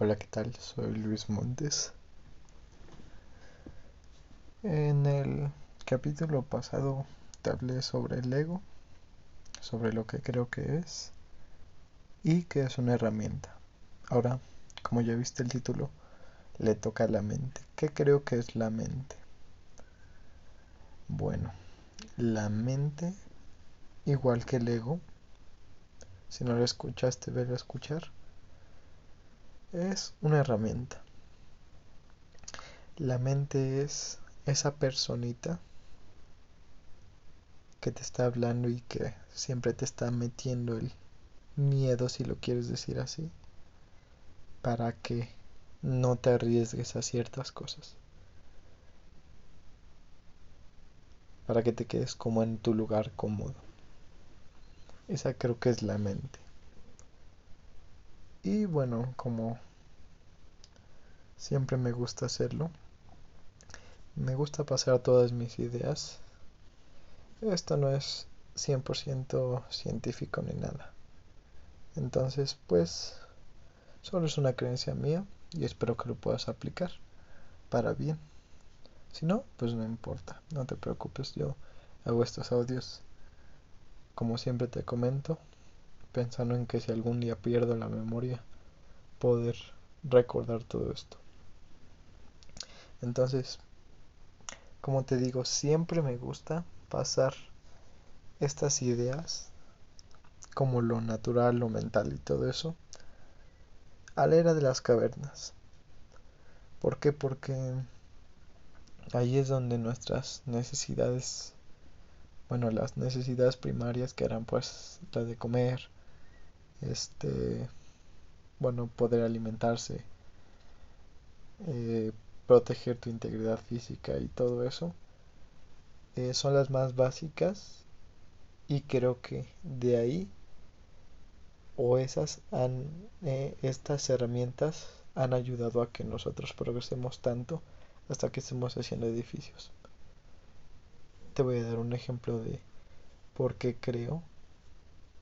Hola, ¿qué tal? Soy Luis Montes. En el capítulo pasado te hablé sobre el ego, sobre lo que creo que es y que es una herramienta. Ahora, como ya viste el título, le toca a la mente. ¿Qué creo que es la mente? Bueno, la mente, igual que el ego, si no lo escuchaste, ve a escuchar es una herramienta. La mente es esa personita que te está hablando y que siempre te está metiendo el miedo, si lo quieres decir así, para que no te arriesgues a ciertas cosas. Para que te quedes como en tu lugar cómodo. Esa creo que es la mente. Y bueno, como siempre me gusta hacerlo, me gusta pasar todas mis ideas. Esto no es 100% científico ni nada. Entonces, pues, solo es una creencia mía y espero que lo puedas aplicar para bien. Si no, pues no importa, no te preocupes, yo hago estos audios, como siempre te comento, pensando en que si algún día pierdo la memoria, poder recordar todo esto. Entonces, como te digo, siempre me gusta pasar estas ideas, como lo natural, lo mental y todo eso, a la era de las cavernas. ¿Por qué? Porque ahí es donde nuestras necesidades, bueno, las necesidades primarias que eran pues las de comer, este, bueno, poder alimentarse, eh, proteger tu integridad física y todo eso, eh, son las más básicas y creo que de ahí o esas han, eh, estas herramientas han ayudado a que nosotros progresemos tanto hasta que estemos haciendo edificios. Te voy a dar un ejemplo de por qué creo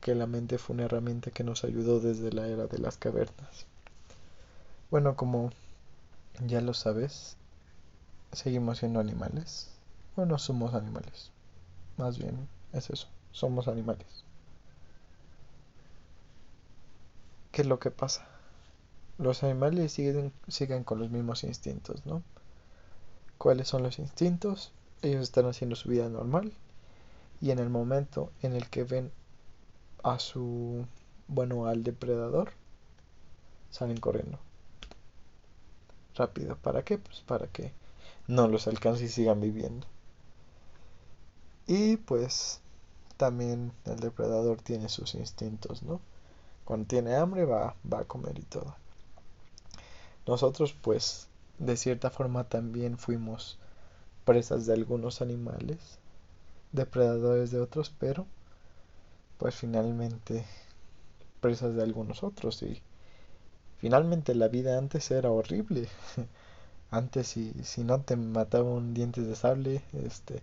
que la mente fue una herramienta que nos ayudó desde la era de las cavernas. Bueno, como ya lo sabes, seguimos siendo animales. Bueno, somos animales. Más bien es eso, somos animales. ¿Qué es lo que pasa? Los animales siguen, siguen con los mismos instintos, ¿no? ¿Cuáles son los instintos? Ellos están haciendo su vida normal y en el momento en el que ven a su, bueno, al depredador, salen corriendo. Rápido. ¿Para qué? Pues para que no los alcance y sigan viviendo. Y pues también el depredador tiene sus instintos, ¿no? Cuando tiene hambre va, va a comer y todo. Nosotros pues de cierta forma también fuimos presas de algunos animales, depredadores de otros, pero pues finalmente presas de algunos otros y finalmente la vida antes era horrible. Antes si, si no te mataban dientes de sable, este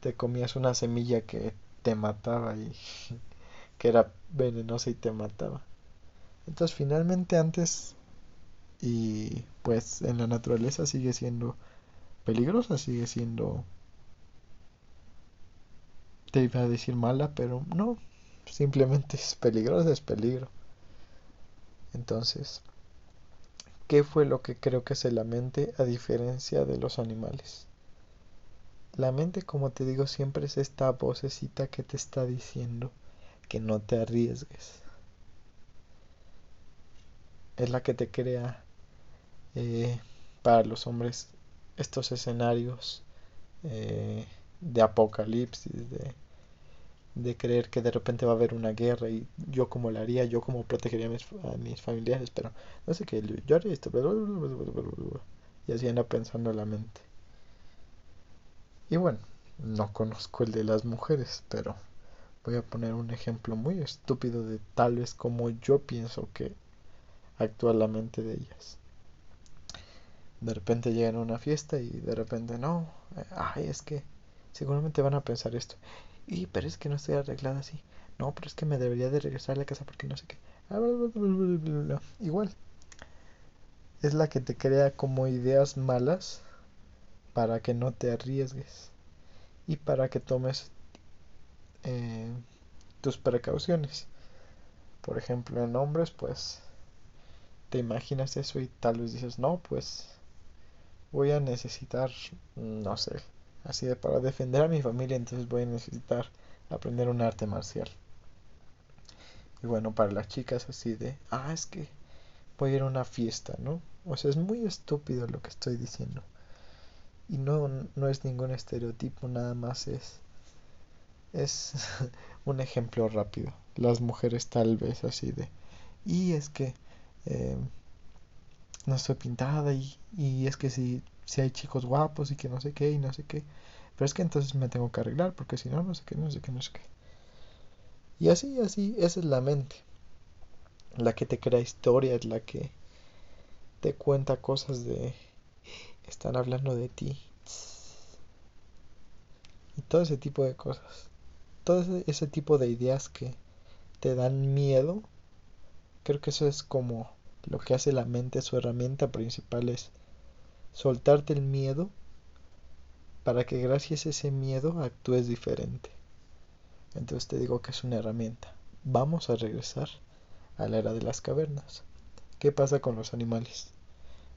te comías una semilla que te mataba y que era venenosa y te mataba. Entonces finalmente antes y pues en la naturaleza sigue siendo peligrosa, sigue siendo te iba a decir mala, pero no, simplemente es peligroso, es peligro. Entonces, ¿qué fue lo que creo que es la mente a diferencia de los animales? La mente, como te digo, siempre es esta vocecita que te está diciendo que no te arriesgues. Es la que te crea eh, para los hombres estos escenarios eh, de apocalipsis, de de creer que de repente va a haber una guerra y yo como la haría, yo como protegería a mis, a familiares, pero no sé qué, yo haría esto, y así anda pensando la mente. Y bueno, no conozco el de las mujeres, pero voy a poner un ejemplo muy estúpido de tal vez como yo pienso que actúa la mente de ellas. De repente llegan a una fiesta y de repente no, eh, ay, es que seguramente van a pensar esto. Y, pero es que no estoy arreglada así. No, pero es que me debería de regresar a la casa porque no sé qué. Igual. es la que te crea como ideas malas para que no te arriesgues y para que tomes eh, tus precauciones. Por ejemplo, en hombres, pues te imaginas eso y tal vez dices, no, pues voy a necesitar, no sé, así de para defender a mi familia, entonces voy a necesitar aprender un arte marcial. Y bueno, para las chicas así de, ah, es que voy a ir a una fiesta, ¿no? O sea, es muy estúpido lo que estoy diciendo. Y no, no es ningún estereotipo, nada más es, es un ejemplo rápido. Las mujeres tal vez así de, y es que eh, no estoy pintada y, y es que si, si hay chicos guapos y que no sé qué y no sé qué. Pero es que entonces me tengo que arreglar porque si no, no sé qué, no sé qué, no sé qué. Y así, así, esa es la mente. La que te crea historias, la que te cuenta cosas de... Están hablando de ti. Y todo ese tipo de cosas. Todo ese, tipo de ideas que te dan miedo. Creo que eso es como lo que hace la mente. Su herramienta principal es soltarte el miedo para que gracias a ese miedo actúes diferente. Entonces te digo que es una herramienta. Vamos a regresar a la era de las cavernas. ¿Qué pasa con los animales?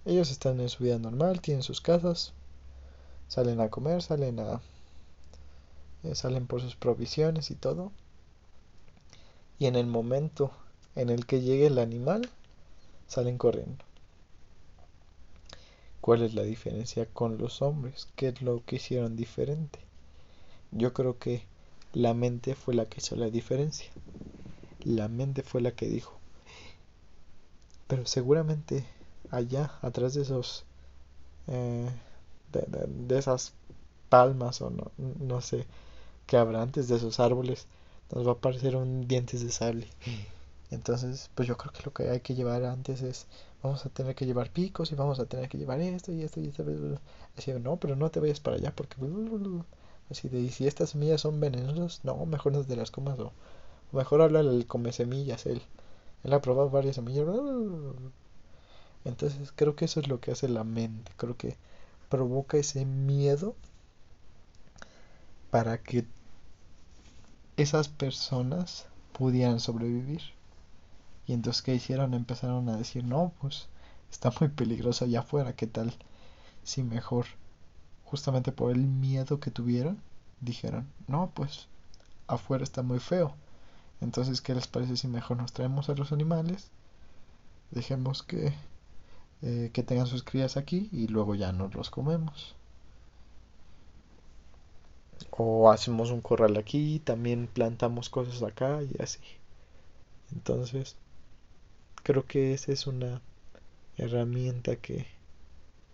Ellos están en su vida normal, tienen sus casas, salen a comer, salen a eh, salen por sus provisiones y todo. Y en el momento en el que llegue el animal, salen corriendo. ¿Cuál es la diferencia con los hombres? ¿Qué es lo que hicieron diferente? Yo creo que la mente fue la que hizo la diferencia. La mente fue la que dijo. Pero seguramente allá, atrás de esos... Eh, de, esas palmas o no, no sé qué habrá antes de esos árboles, nos va a aparecer un dientes de sable. Entonces, pues yo creo que lo que hay que llevar antes es, vamos a tener que llevar picos y vamos a tener que llevar esto y esto y esto. Así, no, pero no te vayas para allá porque... Así de, y si estas semillas son venenosas, no, mejor no te las comas o, mejor habla el come semillas, él. Él ha probado varias semillas. Entonces creo que eso es lo que hace la mente. Creo que provoca ese miedo para que esas personas pudieran sobrevivir. Y entonces, ¿qué hicieron? Empezaron a decir, no, pues está muy peligroso allá afuera, ¿qué tal si mejor justamente por el miedo que tuvieron, dijeron, no, pues afuera está muy feo. Entonces, ¿qué les parece si mejor nos traemos a los animales? Dejemos que, eh, que tengan sus crías aquí y luego ya nos los comemos. O hacemos un corral aquí, también plantamos cosas acá y así. Entonces, creo que esa es una herramienta que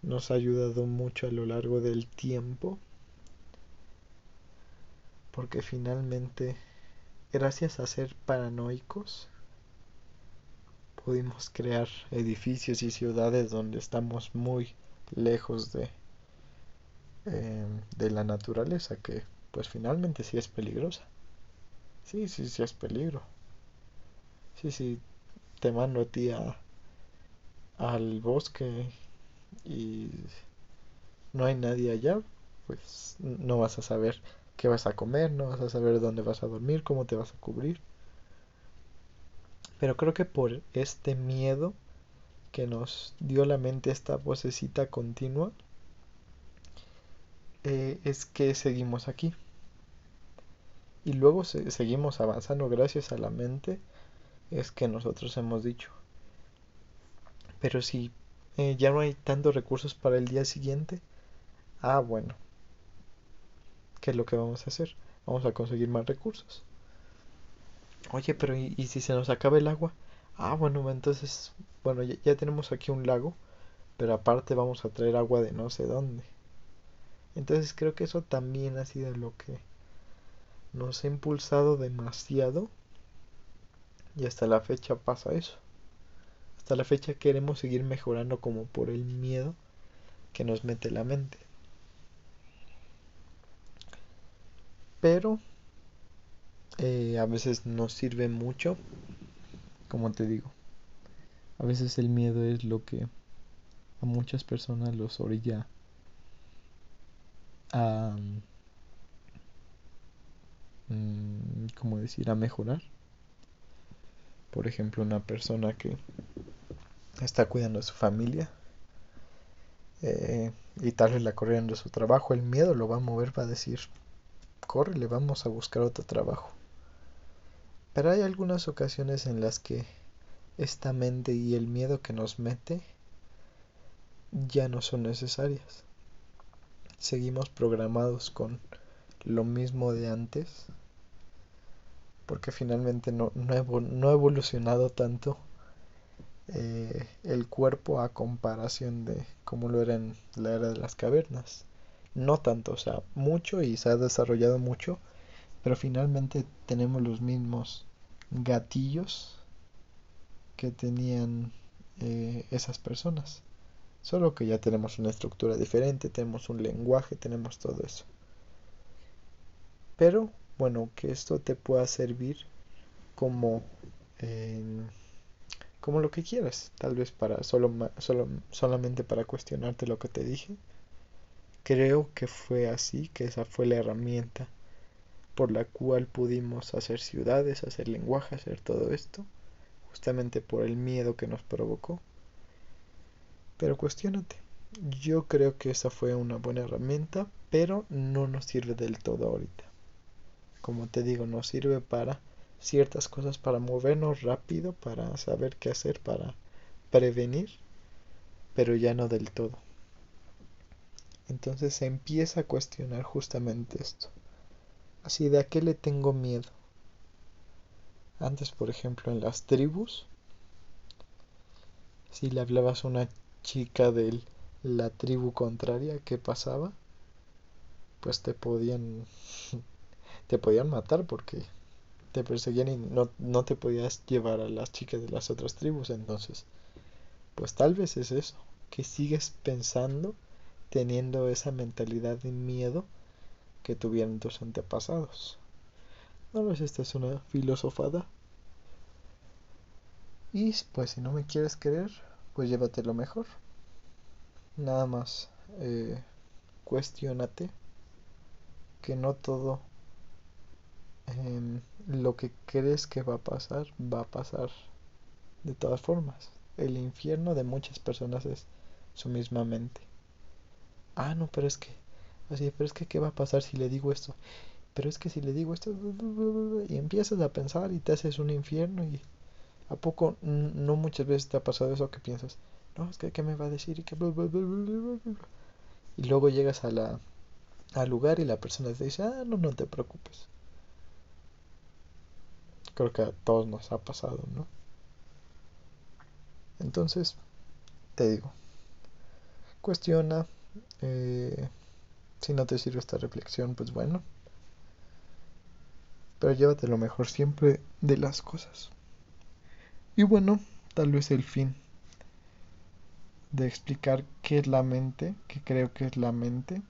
nos ha ayudado mucho a lo largo del tiempo. Porque finalmente gracias a ser paranoicos pudimos crear edificios y ciudades donde estamos muy lejos de em, de la naturaleza que pues finalmente sí es peligrosa. Sí sí sí es peligro. Sí sí te mando a ti al bosque y no hay nadie allá, pues no vas a saber qué vas a comer, no vas a saber dónde vas a dormir, cómo te vas a cubrir. Pero creo que por este miedo que nos dio la mente esta vocecita continua, eh, es que seguimos aquí. Y luego seguimos avanzando gracias a la mente, es que nosotros hemos dicho. Pero si eh, ya no hay tantos recursos para el día siguiente. Ah, bueno. ¿Qué es lo que vamos a hacer? Vamos a conseguir más recursos. Oye, pero ¿y, si se nos acaba el agua? Ah, bueno, entonces, bueno, ya, ya tenemos aquí un lago, pero aparte vamos a traer agua de no sé dónde. Entonces creo que eso también ha sido lo que nos ha impulsado demasiado y hasta la fecha pasa eso. Hasta la fecha queremos seguir mejorando como por el miedo que nos mete la mente. Pero eh, a veces nos sirve mucho, como te digo. A veces el miedo es lo que a muchas personas los orilla a, mm, ¿cómo decir?, a mejorar. Por ejemplo, una persona que está cuidando a su familia eh, y tal vez la corrieron de su trabajo, el miedo lo va a mover para decir, corre, le vamos a buscar otro trabajo. Pero hay algunas ocasiones en las que esta mente y el miedo que nos mete ya no son necesarias. Seguimos programados con lo mismo de antes porque finalmente no, no, ha evolucionado tanto eh, el cuerpo a comparación de como lo era en la era de las cavernas. No tanto, o sea, mucho y se ha desarrollado mucho, pero finalmente tenemos los mismos gatillos que tenían eh, esas personas. Solo que ya tenemos una estructura diferente, tenemos un lenguaje, tenemos todo eso. Pero bueno, que esto te pueda servir como como lo que quieras, tal vez para solo, solo, solamente para cuestionarte lo que te dije. Creo que fue así, que esa fue la herramienta por la cual pudimos hacer ciudades, hacer lenguaje, hacer todo esto, justamente por el miedo que nos provocó. Pero cuestionate. Yo creo que esa fue una buena herramienta, pero no nos sirve del todo ahorita. Como te digo, nos sirve para ciertas cosas para movernos rápido, para saber qué hacer, para prevenir, pero ya no del todo. Entonces se empieza a cuestionar justamente esto. Así, ¿de a qué le tengo miedo? Antes, por ejemplo, en las tribus, si le hablabas a una chica de la tribu contraria, ¿qué pasaba? Pues te podían te podían matar porque te perseguían y no, no te podías llevar a las chicas de las otras tribus. Entonces, pues tal vez es eso, que sigues pensando, teniendo esa mentalidad de miedo que tuvieron tus antepasados. No ves, esta es una filosofada. Y pues si no me quieres querer, pues llévatelo mejor. Nada más eh, cuestionate que no todo lo que crees que va a pasar, va a pasar de todas formas. El infierno de muchas personas es su misma mente. Ah, no, pero es que, así, pero es que, ¿qué va a pasar si le digo esto? Pero es que si le digo esto, y empiezas a pensar y te haces un infierno y a poco, no muchas veces te ha pasado eso que piensas, no, es que, ¿qué me va a decir? Y, que... y luego llegas a la, al lugar y la persona te dice, ah, no, no te preocupes creo que a todos nos ha pasado, ¿no? Entonces, te digo, cuestiona, eh, si no te sirve esta reflexión, pues bueno, pero llévate lo mejor siempre de las cosas. Y bueno, tal vez el fin de explicar qué es la mente, que creo que es la mente,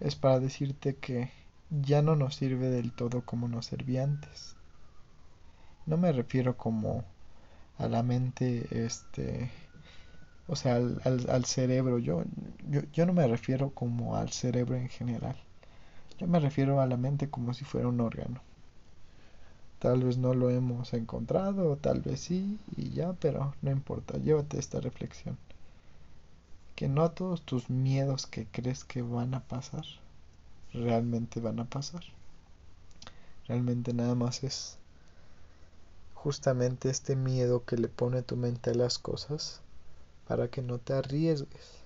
es para decirte que ya no nos sirve del todo como nos servía antes. No me refiero como a la mente, este, o sea, al, al, cerebro. Yo, yo, yo no me refiero como al cerebro en general. Yo me refiero a la mente como si fuera un órgano. Tal vez no lo hemos encontrado, tal vez sí, y ya, pero no importa, llévate esta reflexión. Que no todos tus miedos que crees que van a pasar, realmente van a pasar. Realmente nada más es justamente este miedo que le pone tu mente a las cosas para que no te arriesgues,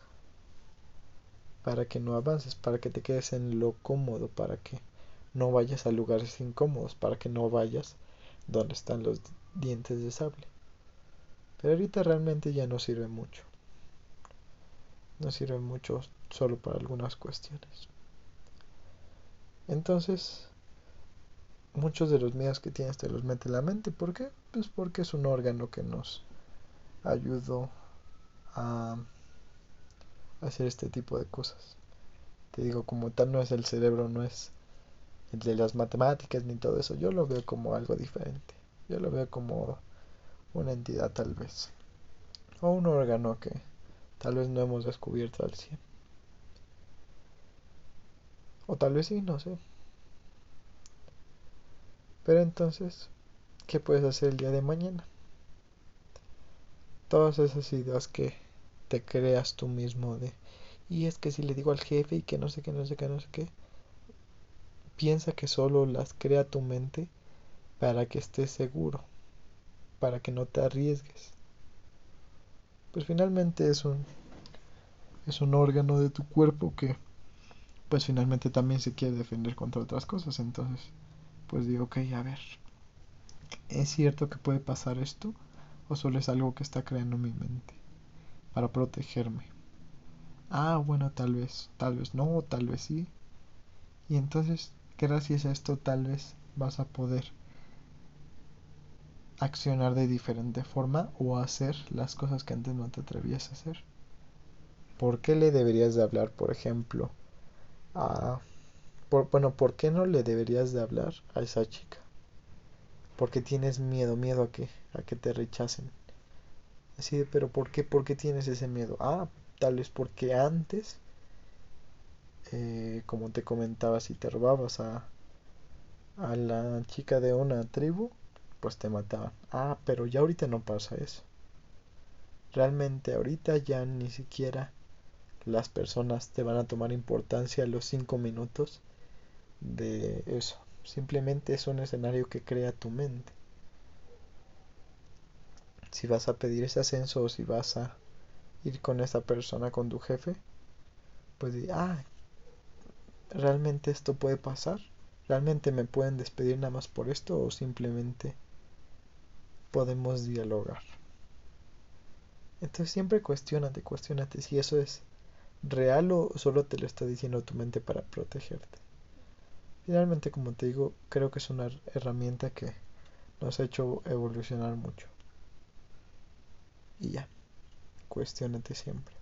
para que no avances, para que te quedes en lo cómodo, para que no vayas a lugares incómodos, para que no vayas donde están los dientes de sable. Pero ahorita realmente ya no sirve mucho. No sirve mucho solo para algunas cuestiones. Entonces, muchos de los miedos que tienes te los mete la mente. ¿Por qué? Pues porque es un órgano que nos ayudó a hacer este tipo de cosas. Te digo, como tal no es el cerebro, no es el de las matemáticas ni todo eso. Yo lo veo como algo diferente. Yo lo veo como una entidad tal vez. O un órgano que Tal vez no hemos descubierto al 100. O tal vez sí, no sé. Pero entonces, ¿qué puedes hacer el día de mañana? Todas esas ideas que te creas tú mismo de, y es que si le digo al jefe y que no sé qué, no sé qué, no sé qué, piensa que solo las crea tu mente para que estés seguro, para que no te arriesgues. Pues finalmente es un es un órgano de tu cuerpo que pues finalmente también se quiere defender contra otras cosas, entonces pues digo, ok, a ver, ¿es cierto que puede pasar esto? ¿O solo es algo que está creando mi mente para protegerme? Ah, bueno, tal vez, tal vez no, tal vez sí. Y entonces, gracias a esto, tal vez vas a poder accionar de diferente forma o hacer las cosas que antes no te atrevías a hacer. ¿Por qué le deberías de hablar, por ejemplo, a bueno, ¿por qué no le deberías de hablar a esa chica? Porque tienes miedo, miedo a que, a que te rechacen. Así pero ¿por qué, por qué tienes ese miedo? Ah, tal vez porque antes, eh, como te comentaba, si te robabas a, a la chica de una tribu, pues te mataban. Ah, pero ya ahorita no pasa eso. Realmente ahorita ya ni siquiera las personas te van a tomar importancia los cinco minutos de eso. Simplemente es un escenario que crea tu mente. Si vas a pedir ese ascenso o si vas a ir con esa persona, con tu jefe, pues ah, ¿realmente esto puede pasar? ¿Realmente me pueden despedir nada más por esto o simplemente podemos dialogar? Entonces siempre cuestionate, cuestionate si eso es real o solo te lo está diciendo tu mente para protegerte. Finalmente, como te digo, creo que es una herramienta que nos ha hecho evolucionar mucho. Y ya, cuestionate siempre.